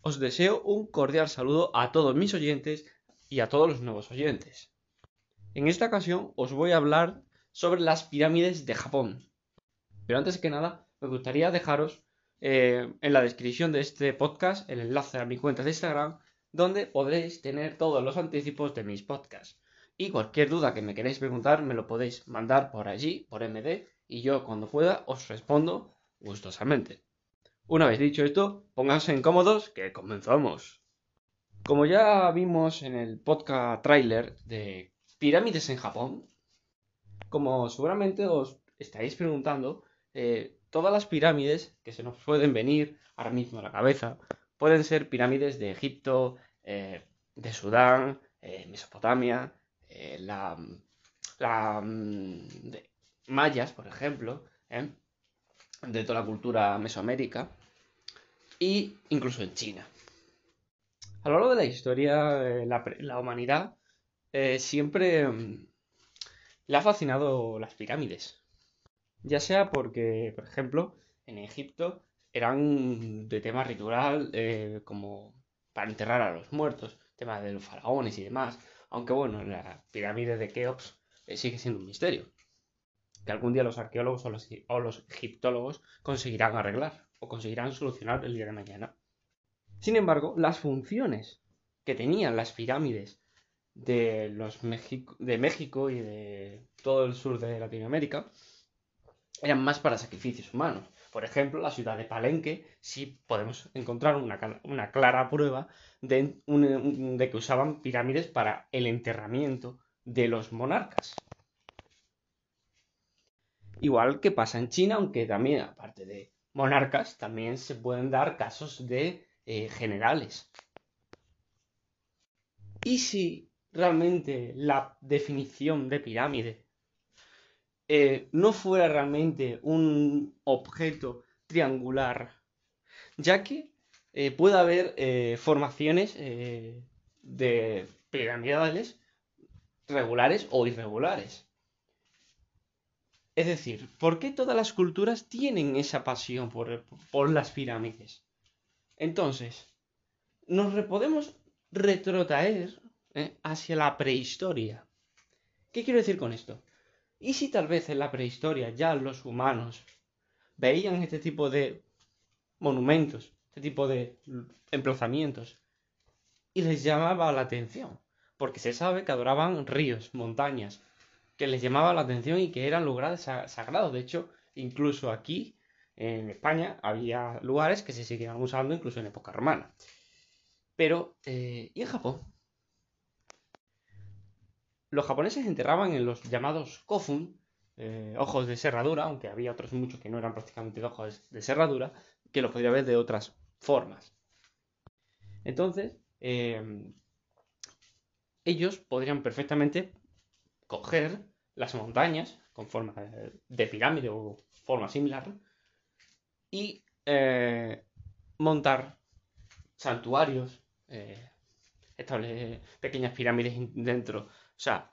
Os deseo un cordial saludo a todos mis oyentes y a todos los nuevos oyentes. En esta ocasión os voy a hablar sobre las pirámides de Japón. Pero antes que nada, me gustaría dejaros eh, en la descripción de este podcast el enlace a mi cuenta de Instagram, donde podréis tener todos los anticipos de mis podcasts. Y cualquier duda que me queréis preguntar, me lo podéis mandar por allí, por MD, y yo cuando pueda os respondo gustosamente. Una vez dicho esto, pónganse incómodos que comenzamos. Como ya vimos en el podcast trailer de Pirámides en Japón, como seguramente os estaréis preguntando, eh, todas las pirámides que se nos pueden venir ahora mismo a la cabeza pueden ser pirámides de Egipto, eh, de Sudán, eh, Mesopotamia, la, la mm, de mayas, por ejemplo, de toda la cultura mesoamérica e incluso en China. A lo largo de la historia, la, humanidad siempre mm, le ha fascinado las pirámides. Ya sea porque, por ejemplo, en Egipto eran de tema ritual, eh, como para enterrar a los muertos, tema de los faraones y demás. Aunque bueno, la pirámide de Keops eh, sigue siendo un misterio. Que algún día los arqueólogos o los egiptólogos conseguirán arreglar o conseguirán solucionar el día de mañana. Sin embargo, las funciones que tenían las pirámides de, los de México y de todo el sur de Latinoamérica eran más para sacrificios humanos. Por ejemplo, la ciudad de Palenque sí podemos encontrar una, clara prueba de, de, que usaban pirámides para el enterramiento de los monarcas. Igual que pasa en China, aunque también, aparte de monarcas, también se pueden dar casos de eh, generales. ¿Y si realmente la definición de pirámide eh, no fuera realmente un objeto triangular, ya que eh, puede haber formaciones de piramidales regulares o irregulares. Es decir, ¿por qué todas las culturas tienen esa pasión por, las pirámides? Entonces, nos podemos retrotraer hacia la prehistoria. ¿Qué quiero decir con esto? ¿Y si tal vez en la prehistoria ya los humanos veían este tipo de monumentos, este tipo de emplazamientos, y les llamaba la atención? Porque se sabe que adoraban ríos, montañas, que les llamaba la atención y que eran lugares sagrados. De hecho, incluso aquí, en España, había lugares que se seguían usando incluso en época romana. Pero, eh, ¿y en Japón? los japoneses enterraban en los llamados kofun, eh, ojos de serradura, aunque había otros muchos que no eran prácticamente ojos de serradura, que los podría ver de otras formas. Entonces, eh, ellos podrían perfectamente coger las montañas con forma de, pirámide o forma similar y eh, montar santuarios, establecer pequeñas pirámides dentro o sea,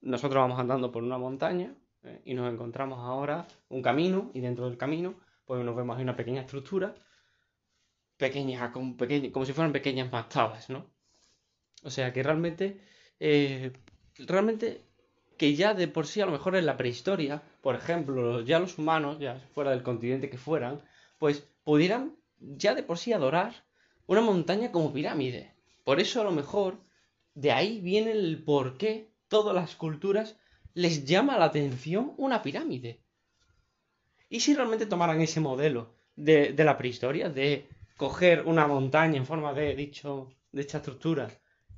nosotros vamos andando por una montaña eh, y nos encontramos ahora un camino y dentro del camino pues nos vemos ahí una pequeña estructura pequeña, como, como si fueran pequeñas mastabas, ¿no? O sea que realmente, eh, realmente que ya de por sí a lo mejor en la prehistoria, por ejemplo, ya los humanos, ya fuera del continente que fueran, pues pudieran ya de por sí adorar una montaña como pirámide. Por eso a lo mejor de ahí viene el por qué todas las culturas les llama la atención una pirámide. ¿Y si realmente tomaran ese modelo de, la prehistoria, de coger una montaña en forma de, dicho, de esta estructura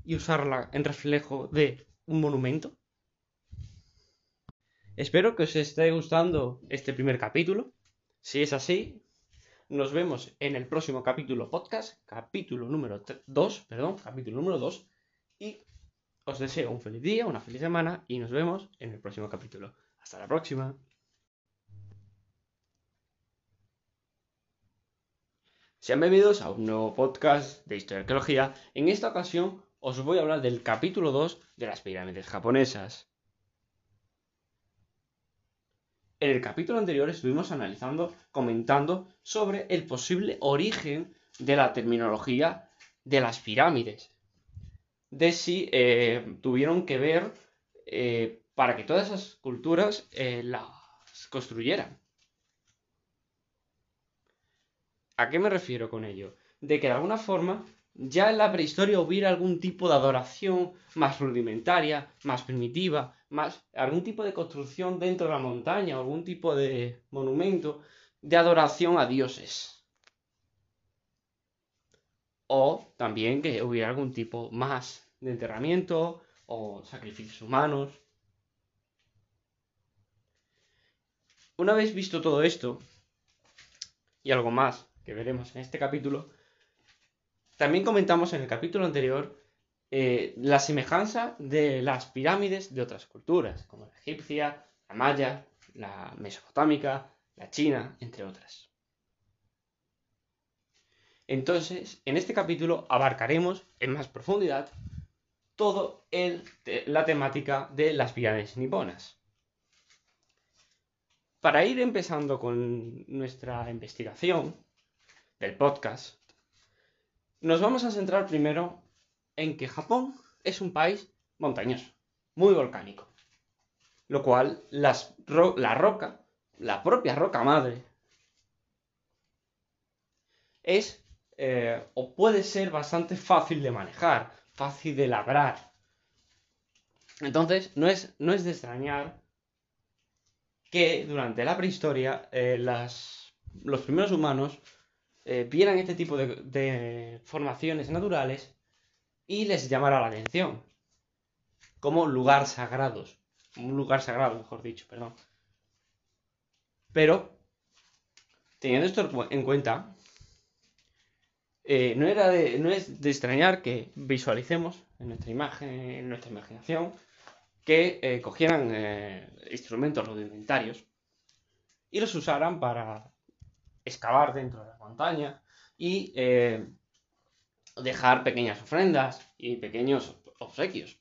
y usarla en reflejo de un monumento? Espero que os esté gustando este primer capítulo. Si es así, nos vemos en el próximo capítulo podcast, capítulo número 2, perdón, capítulo número 2 y os deseo un feliz día, una feliz semana y nos vemos en el próximo capítulo. Hasta la próxima. Sean bienvenidos a un nuevo podcast de historia y arqueología. En esta ocasión os voy a hablar del capítulo 2 de las pirámides japonesas. En el capítulo anterior estuvimos analizando, comentando sobre el posible origen de la terminología de las pirámides, de si eh, tuvieron que ver eh, para que todas esas culturas eh, las construyeran. ¿A qué me refiero con ello? De que de alguna forma ya en la prehistoria hubiera algún tipo de adoración más rudimentaria, más primitiva, más algún tipo de construcción dentro de la montaña, algún tipo de monumento de adoración a dioses. O también que hubiera algún tipo más de enterramiento o sacrificios humanos. Una vez visto todo esto, y algo más que veremos en este capítulo, también comentamos en el capítulo anterior eh, la semejanza de las pirámides de otras culturas, como la egipcia, la maya, la mesopotámica, la china, entre otras. Entonces, en este capítulo abarcaremos en más profundidad todo el, la temática de las pirámides niponas. Para ir empezando con nuestra investigación del podcast, nos vamos a centrar primero en que Japón es un país montañoso, muy volcánico. Lo cual, la roca, la propia roca madre, es eh, o puede ser bastante fácil de manejar, fácil de labrar. Entonces, no es, no es de extrañar que durante la prehistoria eh, los primeros humanos eh, vieran este tipo de, formaciones naturales y les llamara la atención. Como lugar sagrados. Un lugar sagrado, mejor dicho, perdón. Pero, teniendo esto en cuenta, eh, no, era no es de extrañar que visualicemos en nuestra imagen, en nuestra imaginación, que eh, cogieran instrumentos rudimentarios y los usaran para excavar dentro de la montaña y eh, dejar pequeñas ofrendas y pequeños obsequios.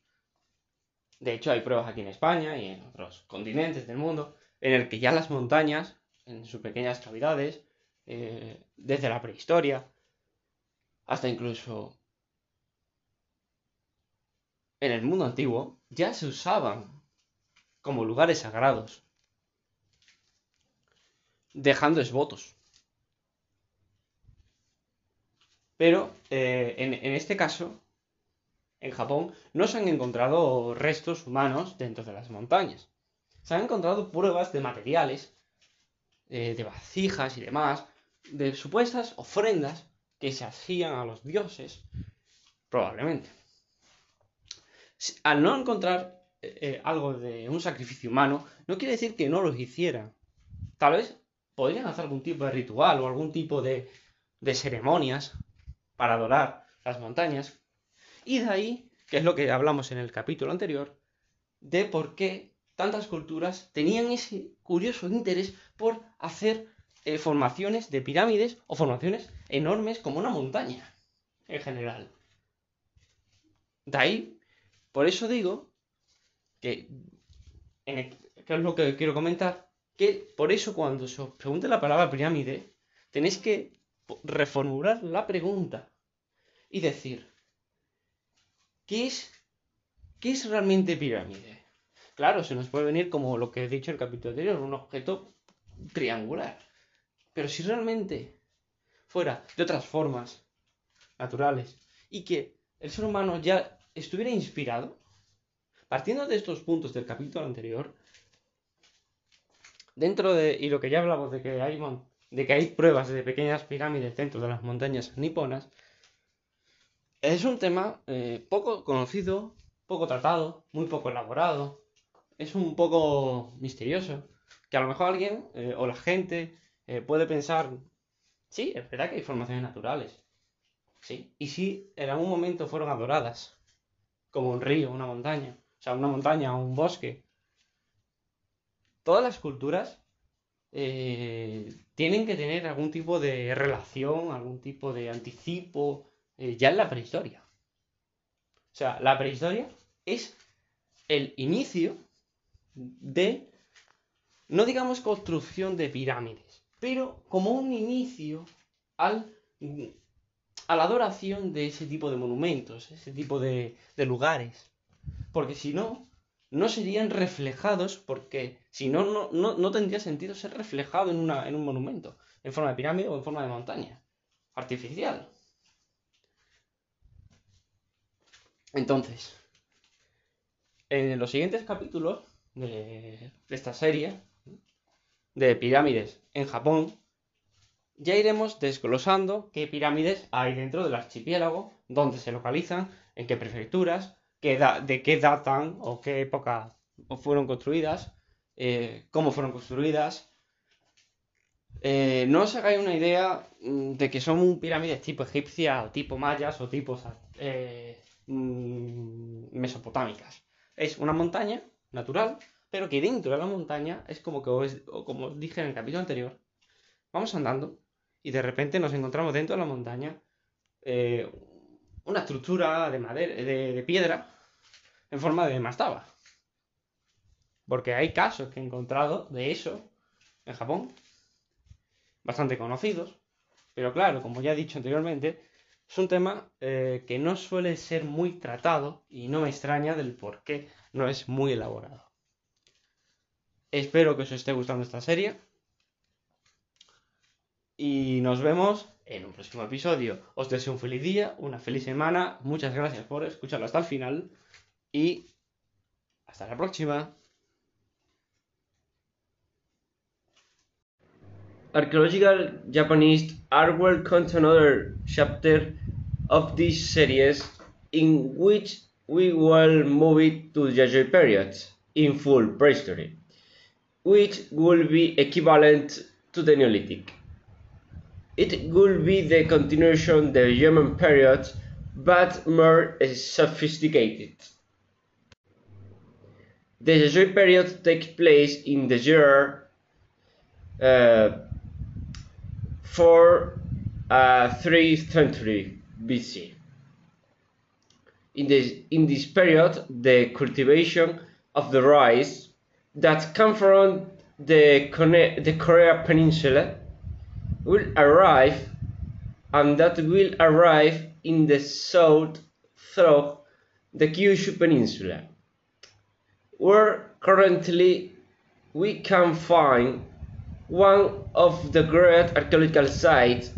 De hecho, hay pruebas aquí en España y en otros continentes del mundo en el que ya las montañas, en sus pequeñas cavidades, eh, desde la prehistoria, hasta incluso en el mundo antiguo, ya se usaban como lugares sagrados, dejando votos. Pero eh, en, este caso, en Japón, no se han encontrado restos humanos dentro de las montañas. Se han encontrado pruebas de materiales, eh, de vasijas y demás, de supuestas ofrendas que se hacían a los dioses, probablemente. Al no encontrar eh, algo de un sacrificio humano, no quiere decir que no los hicieran. Tal vez podrían hacer algún tipo de ritual o algún tipo de, de ceremonias para adorar las montañas. Y de ahí, que es lo que hablamos en el capítulo anterior, de por qué tantas culturas tenían ese curioso interés por hacer eh, formaciones de pirámides o formaciones enormes como una montaña, en general. De ahí, por eso digo que, que es lo que quiero comentar, que por eso cuando se os pregunte la palabra pirámide, tenéis que reformular la pregunta y decir, ¿qué es, realmente pirámide? Claro, se nos puede venir como lo que he dicho en el capítulo anterior, un objeto triangular. Pero si realmente fuera de otras formas naturales y que el ser humano ya estuviera inspirado, partiendo de estos puntos del capítulo anterior, dentro de, y lo que ya hablamos de que hay de que hay pruebas de pequeñas pirámides dentro de las montañas niponas, es un tema eh, poco conocido, poco tratado, muy poco elaborado. Es un poco misterioso. Que a lo mejor alguien eh, o la gente eh, puede pensar, sí, es verdad que hay formaciones naturales. Sí. Y si en algún momento fueron adoradas, como un río, una montaña, o sea, una montaña o un bosque. Todas las culturas tienen que tener algún tipo de relación, algún tipo de anticipo, eh, ya en la prehistoria. O sea, la prehistoria es el inicio de, no digamos construcción de pirámides, pero como un inicio al a la adoración de ese tipo de monumentos, ese tipo de lugares. Porque si no, no serían reflejados, porque si no, no, no, tendría sentido ser reflejado en, una, en un monumento, en forma de pirámide o en forma de montaña artificial. Entonces, en los siguientes capítulos de, de esta serie de pirámides en Japón, ya iremos desglosando qué pirámides hay dentro del archipiélago, dónde se localizan, en qué prefecturas, de qué datan o qué época fueron construidas, eh, cómo fueron construidas. Eh, no os hagáis una idea mm, de que son pirámides tipo egipcia o tipo mayas o tipo eh, mm, mesopotámicas. Es una montaña natural, pero que dentro de la montaña es como que os, como os dije en el capítulo anterior, vamos andando y de repente nos encontramos dentro de la montaña eh, una estructura de madera, de, piedra en forma de mastaba. Porque hay casos que he encontrado de eso en Japón, bastante conocidos, pero claro, como ya he dicho anteriormente, es un tema eh, que no suele ser muy tratado y no me extraña del por qué no es muy elaborado. Espero que os esté gustando esta serie y nos vemos en un próximo episodio. Os deseo un feliz día, una feliz semana. Muchas gracias por escucharlo hasta el final y hasta la próxima. Archaeological Japanese art will contain another chapter of this series in which we will move it to the Yayoi period in full prehistory, which will be equivalent to the Neolithic. It would be the continuation of the German period, but more sophisticated. The Yayoi period takes place in the year uh, 4 uh, 3th century BC. In, this, in this period, the cultivation of the rice that come from the, the Korea Peninsula will arrive and that will arrive in the south through the Kyushu Peninsula, where currently we can find one of the great archaeological sites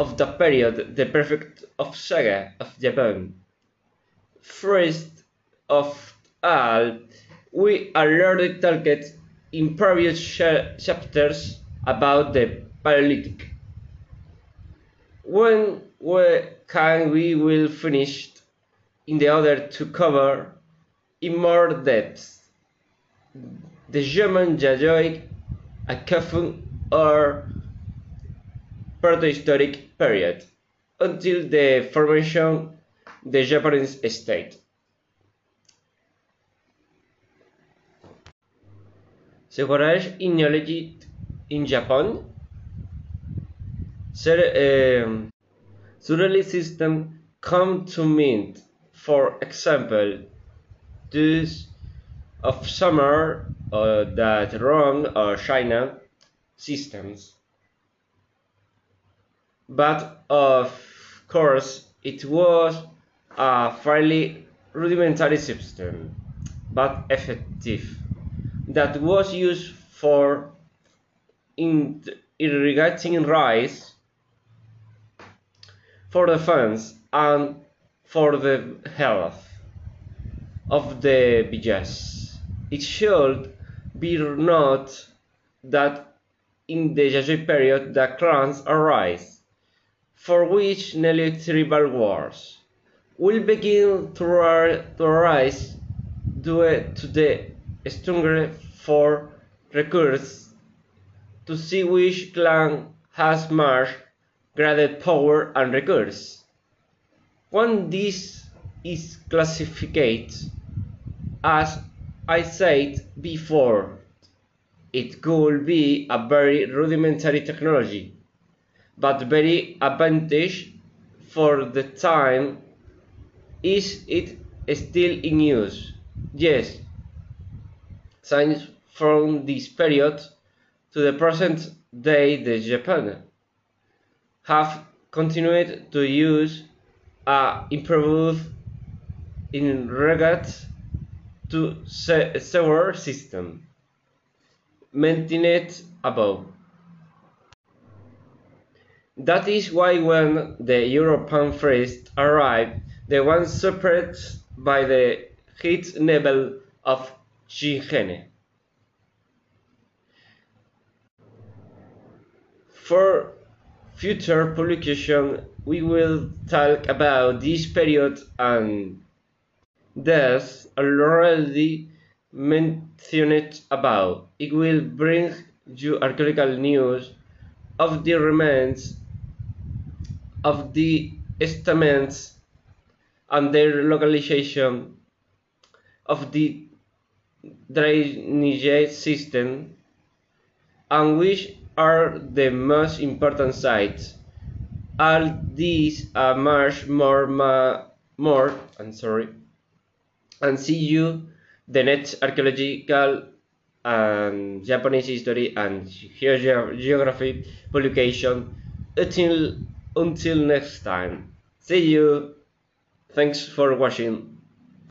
of the period, the Prefect of Saga of Japan. First of all, we already talked in previous chapters about the Paleolithic. When we can we will finish in the order to cover in more depth the German Yayoi, a Kafun or protohistoric period until the formation the Japanese state. Separage in in Japan um, Surrealist system come to mean, for example, those of summer uh, that Rome or China systems. But of course, it was a fairly rudimentary system, but effective, that was used for irrigating rice for the fans and for the health of the villages. It should be noted that in the Yayoi period the clans arise, for which nearly tribal wars will begin to, arise due to the stronger for recurs to see which clan has more graded power and recurs. When this is classified, as I said before, it could be a very rudimentary technology, but very advantage for the time. Is it still in use? Yes. Signs from this period to the present day the Japan have continued to use a improved in regards to sewer system maintained above. That is why when the European first arrived, they were separated by the heat level of Chihene. For future publication, we will talk about this period and thus already mentioned above. It will bring you archaeological news of the remains of the establishments and their localization of the drainage system and which are the most important sites. All these are much more, more, I'm sorry, and see you the next archaeological and Japanese history and geography publication. Until until next time. See you. Thanks for watching.